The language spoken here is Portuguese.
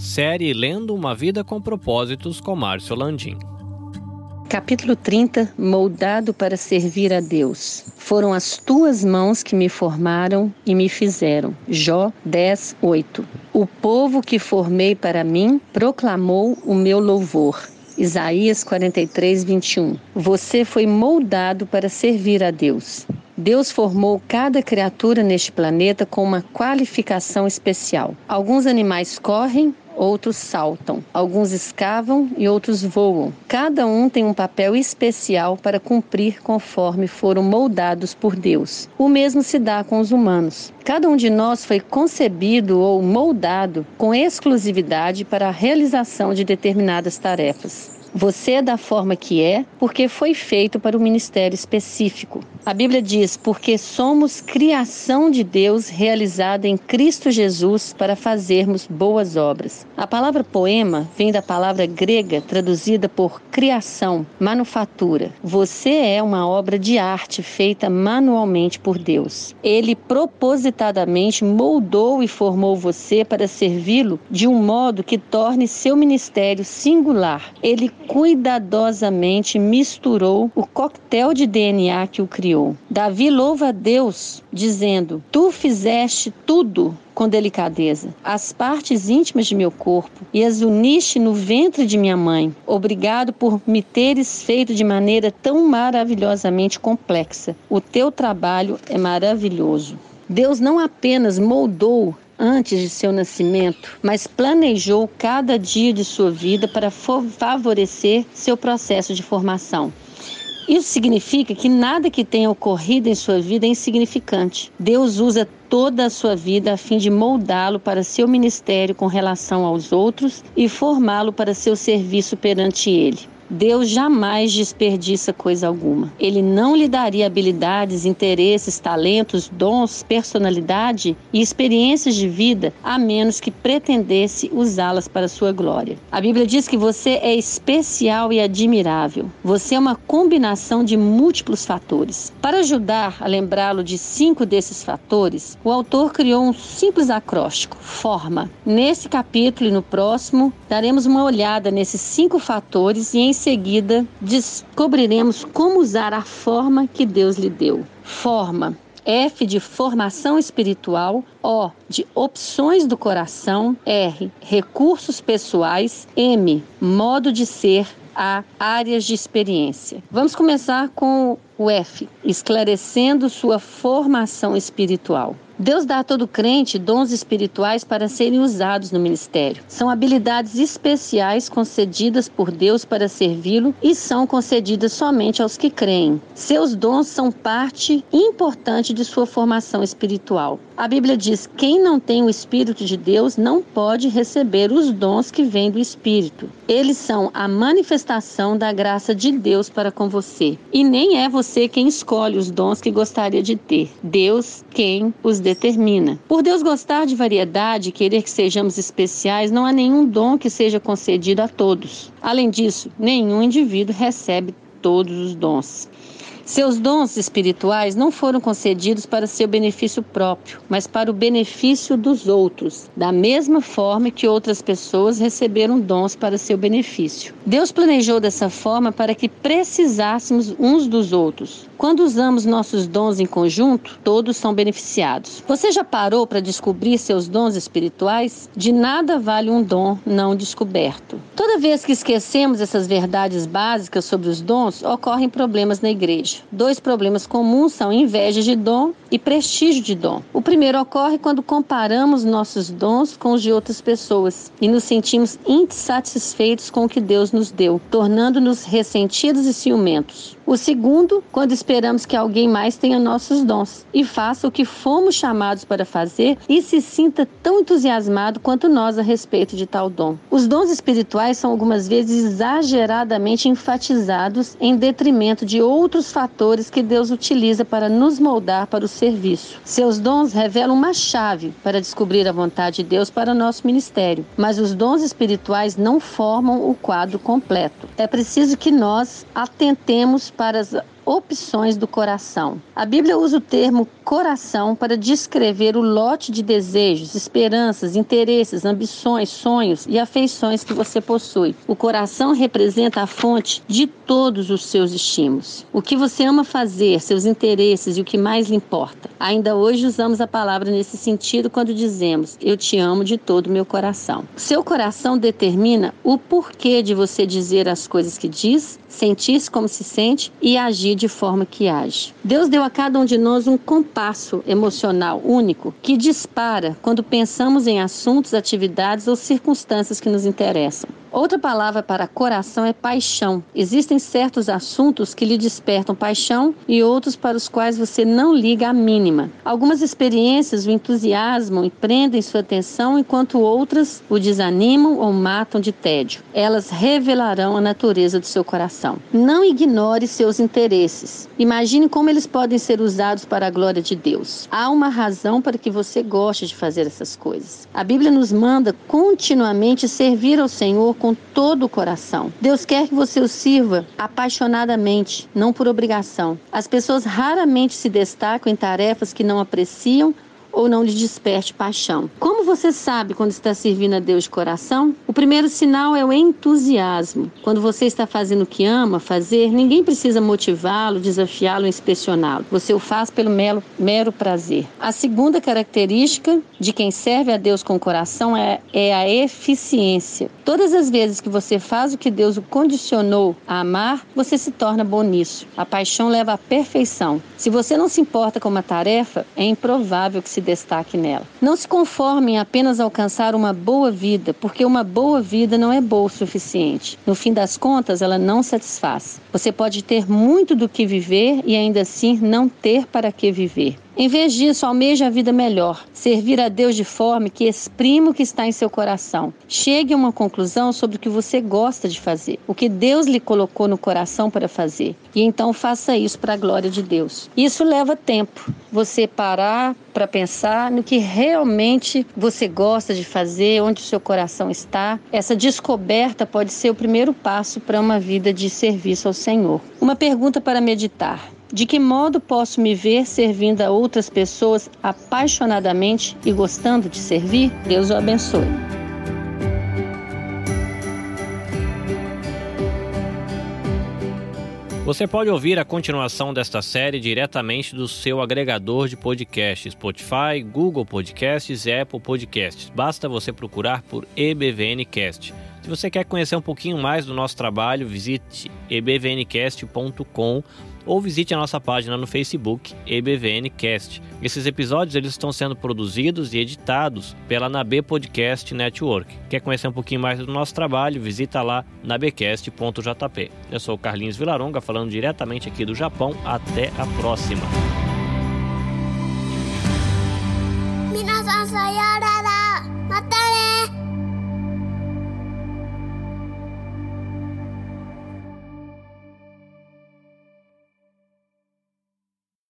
Série Lendo uma Vida com Propósitos com Márcio Landim. Capítulo 30 Moldado para servir a Deus. Foram as tuas mãos que me formaram e me fizeram. Jó 10, 8. O povo que formei para mim proclamou o meu louvor. Isaías 43, 21. Você foi moldado para servir a Deus. Deus formou cada criatura neste planeta com uma qualificação especial. Alguns animais correm, outros saltam. Alguns escavam e outros voam. Cada um tem um papel especial para cumprir conforme foram moldados por Deus. O mesmo se dá com os humanos. Cada um de nós foi concebido ou moldado com exclusividade para a realização de determinadas tarefas. Você é da forma que é, porque foi feito para um ministério específico. A Bíblia diz: porque somos criação de Deus realizada em Cristo Jesus para fazermos boas obras. A palavra poema vem da palavra grega traduzida por criação, manufatura. Você é uma obra de arte feita manualmente por Deus. Ele propositadamente moldou e formou você para servi-lo de um modo que torne seu ministério singular. Ele cuidadosamente misturou o coquetel de DNA que o criou. Davi louva a Deus, dizendo: Tu fizeste tudo com delicadeza as partes íntimas de meu corpo e as uniste no ventre de minha mãe. Obrigado por me teres feito de maneira tão maravilhosamente complexa. O teu trabalho é maravilhoso. Deus não apenas moldou antes de seu nascimento, mas planejou cada dia de sua vida para favorecer seu processo de formação. Isso significa que nada que tenha ocorrido em sua vida é insignificante. Deus usa toda a sua vida a fim de moldá-lo para seu ministério com relação aos outros e formá-lo para seu serviço perante Ele. Deus jamais desperdiça coisa alguma. Ele não lhe daria habilidades, interesses, talentos, dons, personalidade e experiências de vida a menos que pretendesse usá-las para sua glória. A Bíblia diz que você é especial e admirável. Você é uma combinação de múltiplos fatores. Para ajudar a lembrá-lo de cinco desses fatores, o autor criou um simples acróstico: forma. Nesse capítulo e no próximo, daremos uma olhada nesses cinco fatores e em seguida, descobriremos como usar a forma que Deus lhe deu. Forma. F de formação espiritual, O de opções do coração, R recursos pessoais, M modo de ser, A áreas de experiência. Vamos começar com o F, esclarecendo sua formação espiritual. Deus dá a todo crente dons espirituais para serem usados no ministério. São habilidades especiais concedidas por Deus para servi-lo e são concedidas somente aos que creem. Seus dons são parte importante de sua formação espiritual. A Bíblia diz: quem não tem o Espírito de Deus não pode receber os dons que vêm do Espírito. Eles são a manifestação da graça de Deus para com você. E nem é você quem escolhe os dons que gostaria de ter. Deus quem os determina. Por Deus gostar de variedade e querer que sejamos especiais, não há nenhum dom que seja concedido a todos. Além disso, nenhum indivíduo recebe todos os dons. Seus dons espirituais não foram concedidos para seu benefício próprio, mas para o benefício dos outros, da mesma forma que outras pessoas receberam dons para seu benefício. Deus planejou dessa forma para que precisássemos uns dos outros. Quando usamos nossos dons em conjunto, todos são beneficiados. Você já parou para descobrir seus dons espirituais? De nada vale um dom não descoberto. Toda vez que esquecemos essas verdades básicas sobre os dons, ocorrem problemas na igreja. Dois problemas comuns são inveja de dom e prestígio de dom. O primeiro ocorre quando comparamos nossos dons com os de outras pessoas e nos sentimos insatisfeitos com o que Deus nos deu, tornando-nos ressentidos e ciumentos. O segundo, quando esperamos que alguém mais tenha nossos dons e faça o que fomos chamados para fazer e se sinta tão entusiasmado quanto nós a respeito de tal dom. Os dons espirituais são algumas vezes exageradamente enfatizados em detrimento de outros fatores que Deus utiliza para nos moldar para o serviço. Seus dons revelam uma chave para descobrir a vontade de Deus para nosso ministério, mas os dons espirituais não formam o quadro completo. É preciso que nós atentemos para as opções do coração. A Bíblia usa o termo coração para descrever o lote de desejos, esperanças, interesses, ambições, sonhos e afeições que você possui. O coração representa a fonte de todos os seus estímulos. O que você ama fazer, seus interesses e o que mais lhe importa. Ainda hoje usamos a palavra nesse sentido quando dizemos: Eu te amo de todo o meu coração. Seu coração determina o porquê de você dizer as coisas que diz, sentir-se como se sente e agir de forma que age. Deus deu a cada um de nós um compasso emocional único que dispara quando pensamos em assuntos, atividades ou circunstâncias que nos interessam. Outra palavra para coração é paixão. Existem certos assuntos que lhe despertam paixão e outros para os quais você não liga a mínima. Algumas experiências o entusiasmam e prendem sua atenção, enquanto outras o desanimam ou matam de tédio. Elas revelarão a natureza do seu coração. Não ignore seus interesses. Imagine como eles podem ser usados para a glória de Deus. Há uma razão para que você goste de fazer essas coisas. A Bíblia nos manda continuamente servir ao Senhor com todo o coração. Deus quer que você o sirva apaixonadamente, não por obrigação. As pessoas raramente se destacam em tarefas que não apreciam ou não lhe desperte paixão. Como você sabe quando está servindo a Deus de coração? O primeiro sinal é o entusiasmo. Quando você está fazendo o que ama fazer, ninguém precisa motivá-lo, desafiá-lo, inspecioná-lo. Você o faz pelo mero, mero prazer. A segunda característica de quem serve a Deus com coração é, é a eficiência. Todas as vezes que você faz o que Deus o condicionou a amar, você se torna bom nisso. A paixão leva à perfeição. Se você não se importa com uma tarefa, é improvável que se se destaque nela. Não se conforme em apenas alcançar uma boa vida, porque uma boa vida não é boa o suficiente. No fim das contas, ela não satisfaz. Você pode ter muito do que viver e ainda assim não ter para que viver. Em vez disso, almeje a vida melhor, servir a Deus de forma que exprima o que está em seu coração. Chegue a uma conclusão sobre o que você gosta de fazer, o que Deus lhe colocou no coração para fazer, e então faça isso para a glória de Deus. Isso leva tempo, você parar para pensar no que realmente você gosta de fazer, onde o seu coração está. Essa descoberta pode ser o primeiro passo para uma vida de serviço ao Senhor. Uma pergunta para meditar. De que modo posso me ver servindo a outras pessoas apaixonadamente e gostando de servir? Deus o abençoe. Você pode ouvir a continuação desta série diretamente do seu agregador de podcasts, Spotify, Google Podcasts e Apple Podcasts. Basta você procurar por EBVNcast. Se você quer conhecer um pouquinho mais do nosso trabalho, visite ebvncast.com ou visite a nossa página no Facebook EBVNcast. Esses episódios eles estão sendo produzidos e editados pela NAB Podcast Network. Quer conhecer um pouquinho mais do nosso trabalho? Visita lá nabecast.jp. Eu sou o Carlinhos Vilaronga falando diretamente aqui do Japão. Até a próxima. Minasan sayonara. Mata!